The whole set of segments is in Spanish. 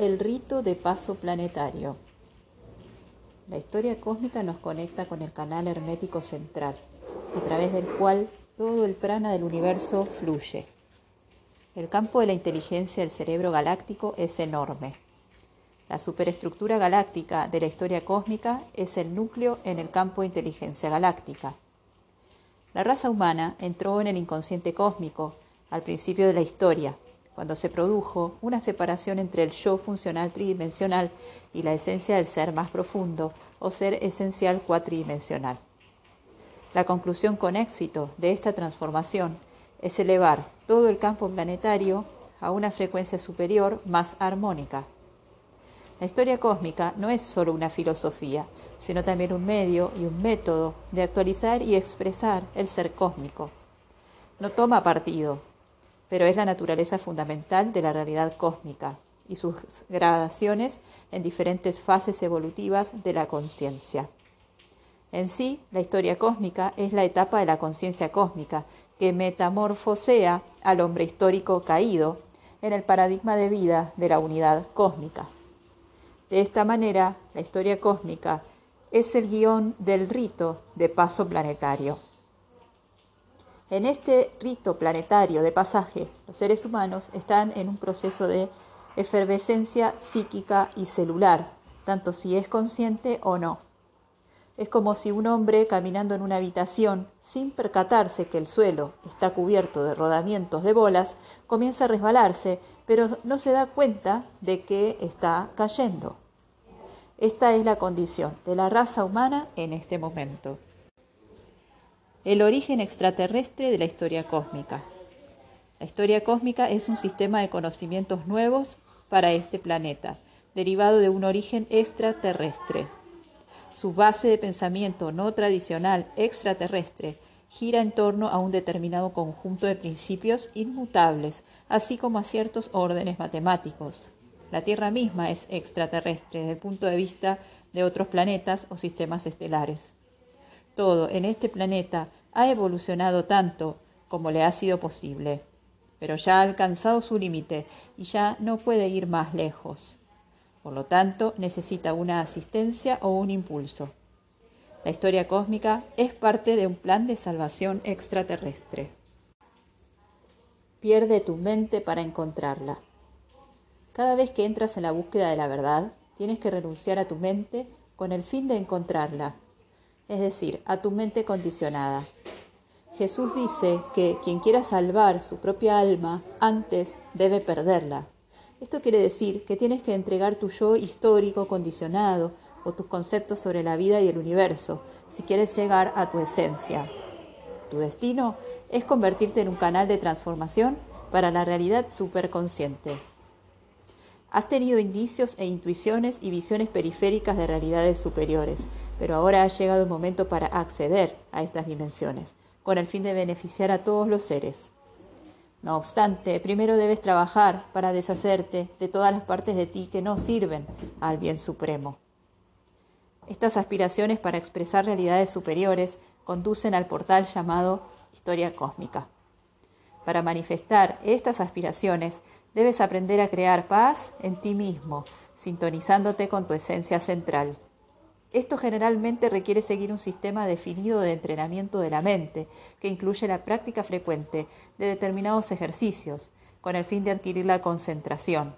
El rito de paso planetario. La historia cósmica nos conecta con el canal hermético central, a través del cual todo el prana del universo fluye. El campo de la inteligencia del cerebro galáctico es enorme. La superestructura galáctica de la historia cósmica es el núcleo en el campo de inteligencia galáctica. La raza humana entró en el inconsciente cósmico al principio de la historia, cuando se produjo una separación entre el yo funcional tridimensional y la esencia del ser más profundo o ser esencial cuatridimensional. La conclusión con éxito de esta transformación es elevar todo el campo planetario a una frecuencia superior más armónica. La historia cósmica no es solo una filosofía, sino también un medio y un método de actualizar y expresar el ser cósmico. No toma partido, pero es la naturaleza fundamental de la realidad cósmica y sus gradaciones en diferentes fases evolutivas de la conciencia. En sí, la historia cósmica es la etapa de la conciencia cósmica que metamorfosea al hombre histórico caído en el paradigma de vida de la unidad cósmica. De esta manera, la historia cósmica es el guion del rito de paso planetario. En este rito planetario de pasaje, los seres humanos están en un proceso de efervescencia psíquica y celular, tanto si es consciente o no. Es como si un hombre caminando en una habitación, sin percatarse que el suelo está cubierto de rodamientos de bolas, comienza a resbalarse, pero no se da cuenta de que está cayendo. Esta es la condición de la raza humana en este momento. El origen extraterrestre de la historia cósmica. La historia cósmica es un sistema de conocimientos nuevos para este planeta, derivado de un origen extraterrestre. Su base de pensamiento no tradicional extraterrestre gira en torno a un determinado conjunto de principios inmutables, así como a ciertos órdenes matemáticos, la Tierra misma es extraterrestre desde el punto de vista de otros planetas o sistemas estelares. Todo en este planeta ha evolucionado tanto como le ha sido posible, pero ya ha alcanzado su límite y ya no puede ir más lejos. Por lo tanto, necesita una asistencia o un impulso. La historia cósmica es parte de un plan de salvación extraterrestre. Pierde tu mente para encontrarla. Cada vez que entras en la búsqueda de la verdad, tienes que renunciar a tu mente con el fin de encontrarla, es decir, a tu mente condicionada. Jesús dice que quien quiera salvar su propia alma antes debe perderla. Esto quiere decir que tienes que entregar tu yo histórico condicionado o tus conceptos sobre la vida y el universo si quieres llegar a tu esencia. Tu destino es convertirte en un canal de transformación para la realidad superconsciente. Has tenido indicios e intuiciones y visiones periféricas de realidades superiores, pero ahora ha llegado el momento para acceder a estas dimensiones, con el fin de beneficiar a todos los seres. No obstante, primero debes trabajar para deshacerte de todas las partes de ti que no sirven al bien supremo. Estas aspiraciones para expresar realidades superiores conducen al portal llamado historia cósmica. Para manifestar estas aspiraciones, Debes aprender a crear paz en ti mismo, sintonizándote con tu esencia central. Esto generalmente requiere seguir un sistema definido de entrenamiento de la mente, que incluye la práctica frecuente de determinados ejercicios, con el fin de adquirir la concentración.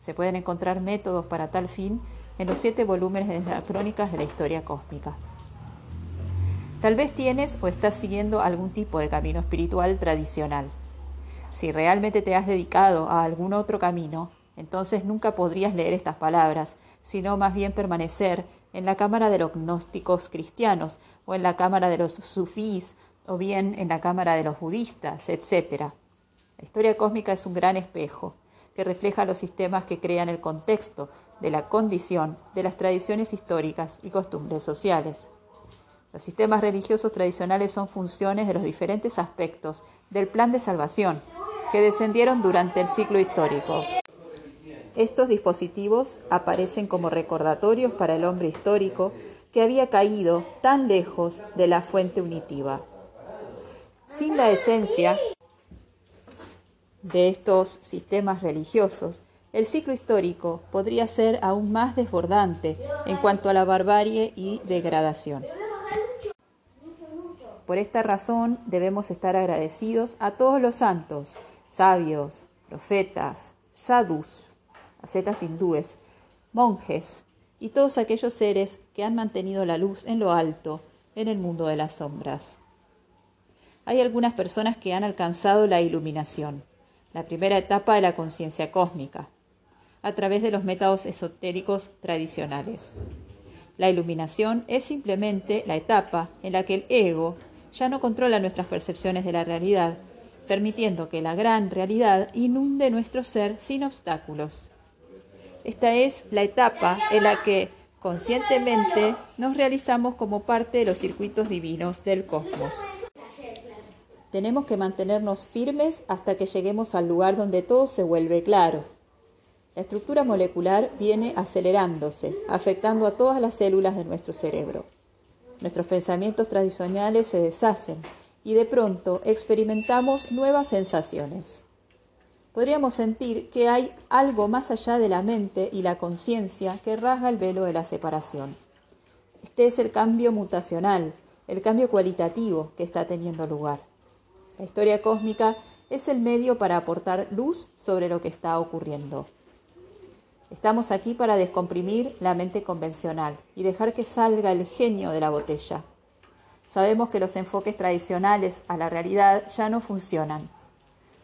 Se pueden encontrar métodos para tal fin en los siete volúmenes de las crónicas de la historia cósmica. Tal vez tienes o estás siguiendo algún tipo de camino espiritual tradicional. Si realmente te has dedicado a algún otro camino, entonces nunca podrías leer estas palabras, sino más bien permanecer en la cámara de los gnósticos cristianos, o en la cámara de los sufís, o bien en la cámara de los budistas, etc. La historia cósmica es un gran espejo que refleja los sistemas que crean el contexto de la condición de las tradiciones históricas y costumbres sociales. Los sistemas religiosos tradicionales son funciones de los diferentes aspectos del plan de salvación que descendieron durante el ciclo histórico. Estos dispositivos aparecen como recordatorios para el hombre histórico que había caído tan lejos de la fuente unitiva. Sin la esencia de estos sistemas religiosos, el ciclo histórico podría ser aún más desbordante en cuanto a la barbarie y degradación. Por esta razón debemos estar agradecidos a todos los santos, sabios, profetas, sadhus, ascetas hindúes, monjes y todos aquellos seres que han mantenido la luz en lo alto en el mundo de las sombras. Hay algunas personas que han alcanzado la iluminación, la primera etapa de la conciencia cósmica, a través de los métodos esotéricos tradicionales. La iluminación es simplemente la etapa en la que el ego ya no controla nuestras percepciones de la realidad, permitiendo que la gran realidad inunde nuestro ser sin obstáculos. Esta es la etapa en la que conscientemente nos realizamos como parte de los circuitos divinos del cosmos. Tenemos que mantenernos firmes hasta que lleguemos al lugar donde todo se vuelve claro. La estructura molecular viene acelerándose, afectando a todas las células de nuestro cerebro. Nuestros pensamientos tradicionales se deshacen y de pronto experimentamos nuevas sensaciones. Podríamos sentir que hay algo más allá de la mente y la conciencia que rasga el velo de la separación. Este es el cambio mutacional, el cambio cualitativo que está teniendo lugar. La historia cósmica es el medio para aportar luz sobre lo que está ocurriendo. Estamos aquí para descomprimir la mente convencional y dejar que salga el genio de la botella. Sabemos que los enfoques tradicionales a la realidad ya no funcionan.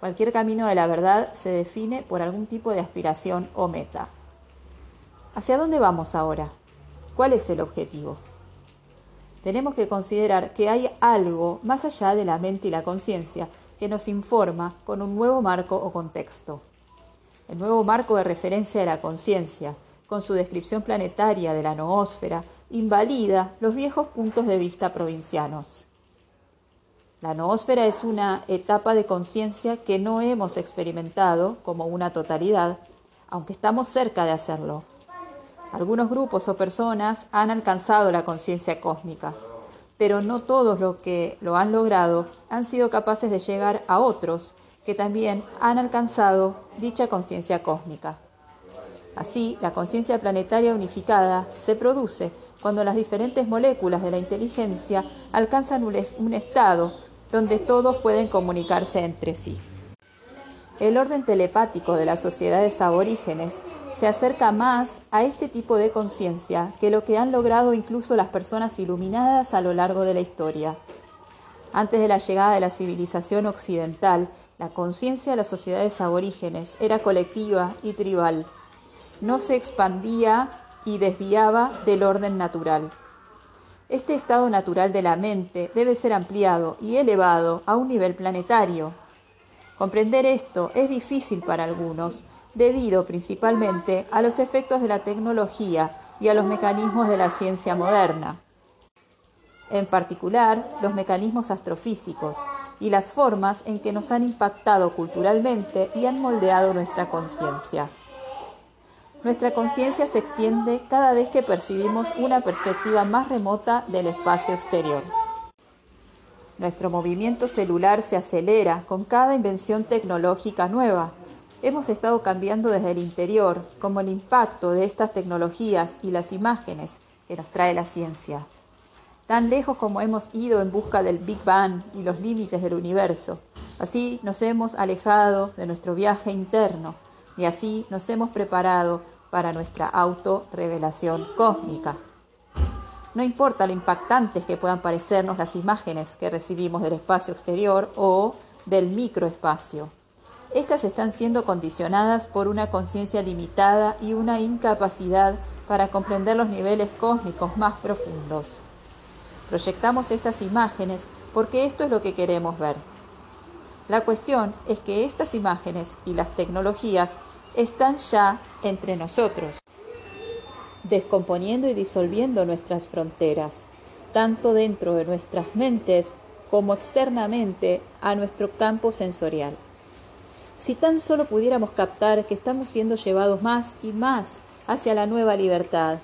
Cualquier camino de la verdad se define por algún tipo de aspiración o meta. ¿Hacia dónde vamos ahora? ¿Cuál es el objetivo? Tenemos que considerar que hay algo más allá de la mente y la conciencia que nos informa con un nuevo marco o contexto el nuevo marco de referencia de la conciencia, con su descripción planetaria de la noósfera, invalida los viejos puntos de vista provincianos. La noósfera es una etapa de conciencia que no hemos experimentado como una totalidad, aunque estamos cerca de hacerlo. Algunos grupos o personas han alcanzado la conciencia cósmica, pero no todos los que lo han logrado han sido capaces de llegar a otros que también han alcanzado dicha conciencia cósmica. Así, la conciencia planetaria unificada se produce cuando las diferentes moléculas de la inteligencia alcanzan un estado donde todos pueden comunicarse entre sí. El orden telepático de las sociedades aborígenes se acerca más a este tipo de conciencia que lo que han logrado incluso las personas iluminadas a lo largo de la historia. Antes de la llegada de la civilización occidental, la conciencia de las sociedades aborígenes era colectiva y tribal. No se expandía y desviaba del orden natural. Este estado natural de la mente debe ser ampliado y elevado a un nivel planetario. Comprender esto es difícil para algunos, debido principalmente a los efectos de la tecnología y a los mecanismos de la ciencia moderna. En particular, los mecanismos astrofísicos, y las formas en que nos han impactado culturalmente y han moldeado nuestra conciencia. Nuestra conciencia se extiende cada vez que percibimos una perspectiva más remota del espacio exterior. Nuestro movimiento celular se acelera con cada invención tecnológica nueva. Hemos estado cambiando desde el interior, como el impacto de estas tecnologías y las imágenes que nos trae la ciencia tan lejos como hemos ido en busca del Big Bang y los límites del universo. Así nos hemos alejado de nuestro viaje interno y así nos hemos preparado para nuestra autorrevelación cósmica. No importa lo impactantes que puedan parecernos las imágenes que recibimos del espacio exterior o del microespacio. Estas están siendo condicionadas por una conciencia limitada y una incapacidad para comprender los niveles cósmicos más profundos. Proyectamos estas imágenes porque esto es lo que queremos ver. La cuestión es que estas imágenes y las tecnologías están ya entre nosotros, descomponiendo y disolviendo nuestras fronteras, tanto dentro de nuestras mentes como externamente a nuestro campo sensorial. Si tan solo pudiéramos captar que estamos siendo llevados más y más hacia la nueva libertad,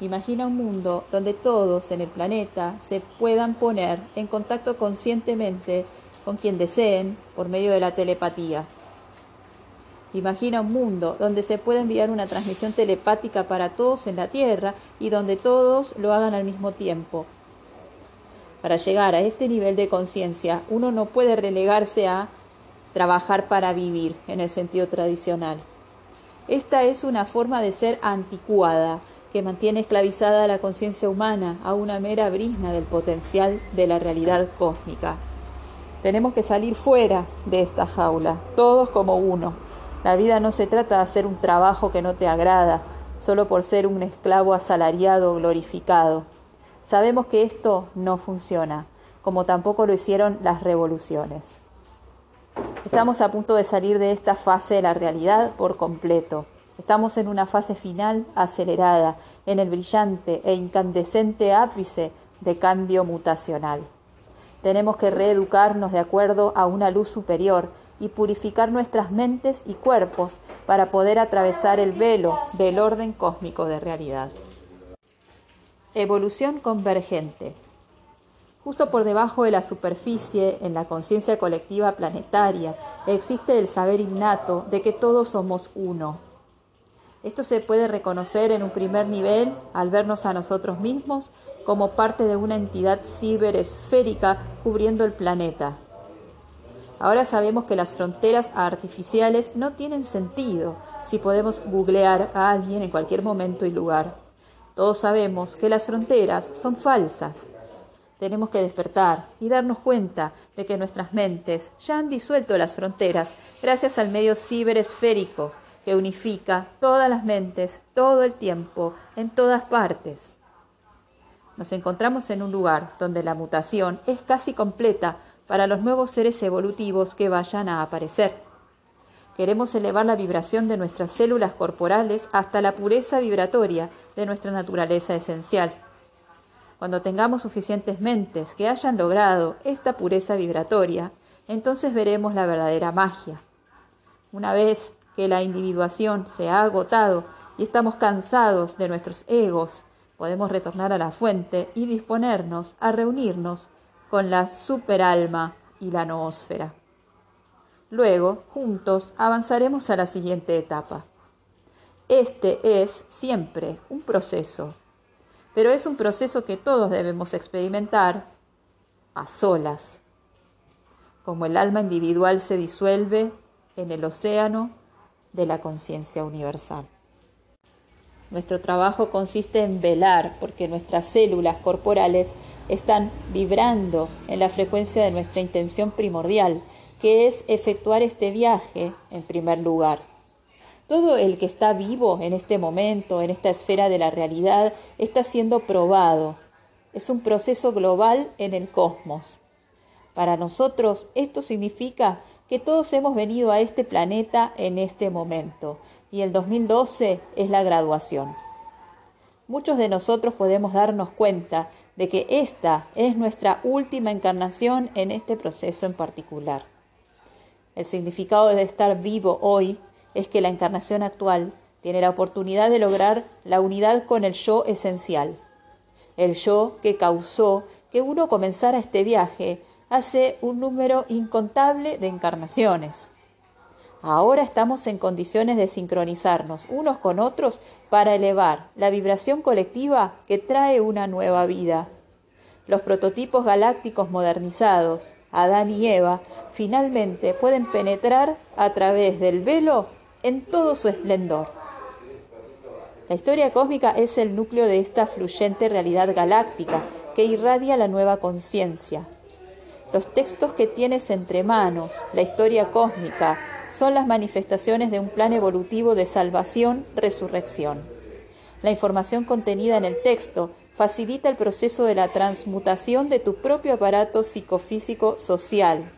Imagina un mundo donde todos en el planeta se puedan poner en contacto conscientemente con quien deseen por medio de la telepatía. Imagina un mundo donde se puede enviar una transmisión telepática para todos en la Tierra y donde todos lo hagan al mismo tiempo. Para llegar a este nivel de conciencia, uno no puede relegarse a trabajar para vivir en el sentido tradicional. Esta es una forma de ser anticuada, que mantiene esclavizada a la conciencia humana a una mera brisna del potencial de la realidad cósmica. Tenemos que salir fuera de esta jaula, todos como uno. La vida no se trata de hacer un trabajo que no te agrada, solo por ser un esclavo asalariado glorificado. Sabemos que esto no funciona, como tampoco lo hicieron las revoluciones. Estamos a punto de salir de esta fase de la realidad por completo. Estamos en una fase final acelerada, en el brillante e incandescente ápice de cambio mutacional. Tenemos que reeducarnos de acuerdo a una luz superior y purificar nuestras mentes y cuerpos para poder atravesar el velo del orden cósmico de realidad. Evolución convergente. Justo por debajo de la superficie, en la conciencia colectiva planetaria, existe el saber innato de que todos somos uno. Esto se puede reconocer en un primer nivel al vernos a nosotros mismos como parte de una entidad ciberesférica cubriendo el planeta. Ahora sabemos que las fronteras artificiales no tienen sentido si podemos googlear a alguien en cualquier momento y lugar. Todos sabemos que las fronteras son falsas tenemos que despertar y darnos cuenta de que nuestras mentes ya han disuelto las fronteras gracias al medio ciberesférico que unifica todas las mentes todo el tiempo, en todas partes. Nos encontramos en un lugar donde la mutación es casi completa para los nuevos seres evolutivos que vayan a aparecer. Queremos elevar la vibración de nuestras células corporales hasta la pureza vibratoria de nuestra naturaleza esencial cuando tengamos suficientes mentes que hayan logrado esta pureza vibratoria, entonces veremos la verdadera magia. Una vez que la individuación se ha agotado y estamos cansados de nuestros egos, podemos retornar a la fuente y disponernos a reunirnos con la superalma y la noósfera. Luego, juntos, avanzaremos a la siguiente etapa. Este es siempre un proceso pero es un proceso que todos debemos experimentar a solas, como el alma individual se disuelve en el océano de la conciencia universal. Nuestro trabajo consiste en velar porque nuestras células corporales están vibrando en la frecuencia de nuestra intención primordial, que es efectuar este viaje en primer lugar. Todo el que está vivo en este momento, en esta esfera de la realidad, está siendo probado. Es un proceso global en el cosmos. Para nosotros esto significa que todos hemos venido a este planeta en este momento y el 2012 es la graduación. Muchos de nosotros podemos darnos cuenta de que esta es nuestra última encarnación en este proceso en particular. El significado de estar vivo hoy es que la encarnación actual tiene la oportunidad de lograr la unidad con el yo esencial, el yo que causó que uno comenzara este viaje hace un número incontable de encarnaciones. Ahora estamos en condiciones de sincronizarnos unos con otros para elevar la vibración colectiva que trae una nueva vida. Los prototipos galácticos modernizados, Adán y Eva, finalmente pueden penetrar a través del velo en todo su esplendor. La historia cósmica es el núcleo de esta fluyente realidad galáctica que irradia la nueva conciencia. Los textos que tienes entre manos, la historia cósmica, son las manifestaciones de un plan evolutivo de salvación-resurrección. La información contenida en el texto facilita el proceso de la transmutación de tu propio aparato psicofísico social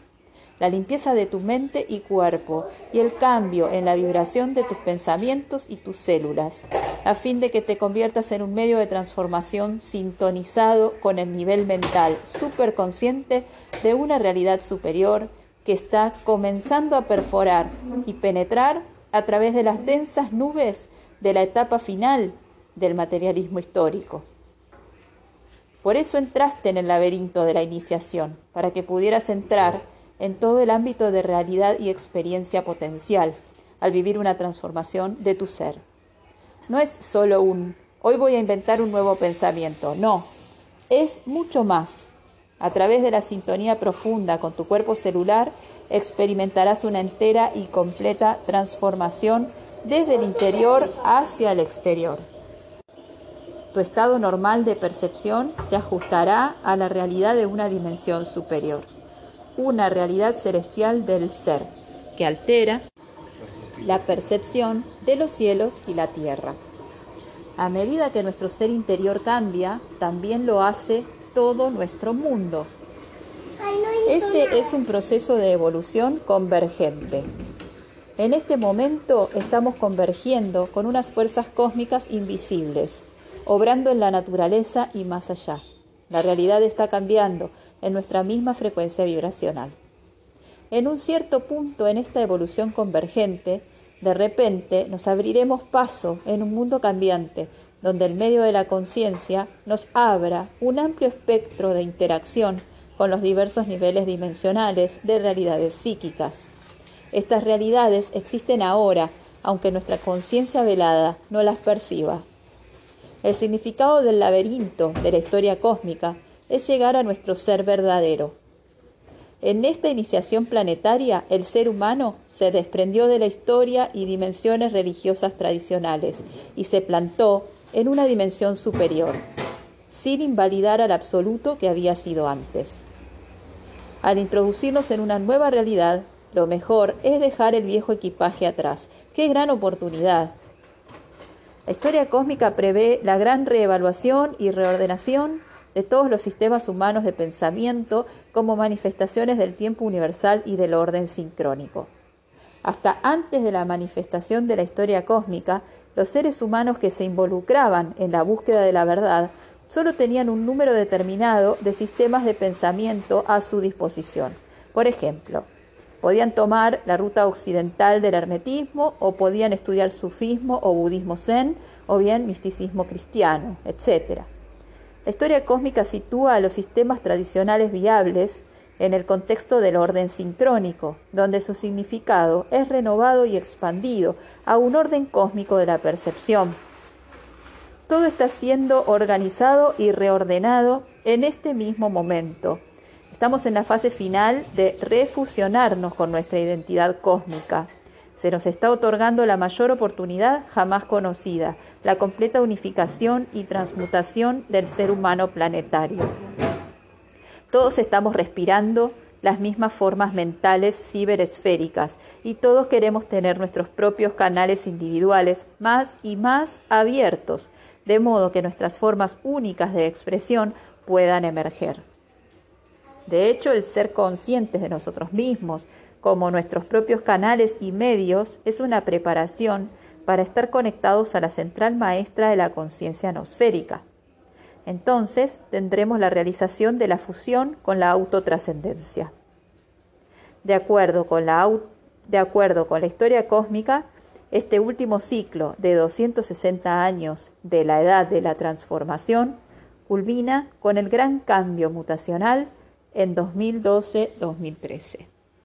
la limpieza de tu mente y cuerpo y el cambio en la vibración de tus pensamientos y tus células, a fin de que te conviertas en un medio de transformación sintonizado con el nivel mental superconsciente de una realidad superior que está comenzando a perforar y penetrar a través de las densas nubes de la etapa final del materialismo histórico. Por eso entraste en el laberinto de la iniciación, para que pudieras entrar en todo el ámbito de realidad y experiencia potencial, al vivir una transformación de tu ser. No es solo un, hoy voy a inventar un nuevo pensamiento, no, es mucho más. A través de la sintonía profunda con tu cuerpo celular, experimentarás una entera y completa transformación desde el interior hacia el exterior. Tu estado normal de percepción se ajustará a la realidad de una dimensión superior, una realidad celestial del ser, que altera la percepción de los cielos y la tierra. A medida que nuestro ser interior cambia, también lo hace todo nuestro mundo. Este es un proceso de evolución convergente. En este momento estamos convergiendo con unas fuerzas cósmicas invisibles, obrando en la naturaleza y más allá. La realidad está cambiando en nuestra misma frecuencia vibracional. En un cierto punto en esta evolución convergente, de repente nos abriremos paso en un mundo cambiante, donde el medio de la conciencia nos abra un amplio espectro de interacción con los diversos niveles dimensionales de realidades psíquicas. Estas realidades existen ahora, aunque nuestra conciencia velada no las perciba. El significado del laberinto de la historia cósmica es llegar a nuestro ser verdadero. En esta iniciación planetaria, el ser humano se desprendió de la historia y dimensiones religiosas tradicionales y se plantó en una dimensión superior, sin invalidar al absoluto que había sido antes. Al introducirnos en una nueva realidad, lo mejor es dejar el viejo equipaje atrás. ¡Qué gran oportunidad! La historia cósmica prevé la gran reevaluación y reordenación de todos los sistemas humanos de pensamiento como manifestaciones del tiempo universal y del orden sincrónico. Hasta antes de la manifestación de la historia cósmica, los seres humanos que se involucraban en la búsqueda de la verdad solo tenían un número determinado de sistemas de pensamiento a su disposición. Por ejemplo, Podían tomar la ruta occidental del hermetismo o podían estudiar sufismo o budismo zen o bien misticismo cristiano, etc. La historia cósmica sitúa a los sistemas tradicionales viables en el contexto del orden sincrónico, donde su significado es renovado y expandido a un orden cósmico de la percepción. Todo está siendo organizado y reordenado en este mismo momento Estamos en la fase final de refusionarnos con nuestra identidad cósmica. Se nos está otorgando la mayor oportunidad jamás conocida, la completa unificación y transmutación del ser humano planetario. Todos estamos respirando las mismas formas mentales ciberesféricas y todos queremos tener nuestros propios canales individuales más y más abiertos, de modo que nuestras formas únicas de expresión puedan emerger. De hecho, el ser conscientes de nosotros mismos, como nuestros propios canales y medios, es una preparación para estar conectados a la central maestra de la conciencia nosférica. Entonces tendremos la realización de la fusión con la autotrascendencia. De acuerdo con la, de acuerdo con la historia cósmica, este último ciclo de 260 años de la edad de la transformación culmina con el gran cambio mutacional en 2012-2013.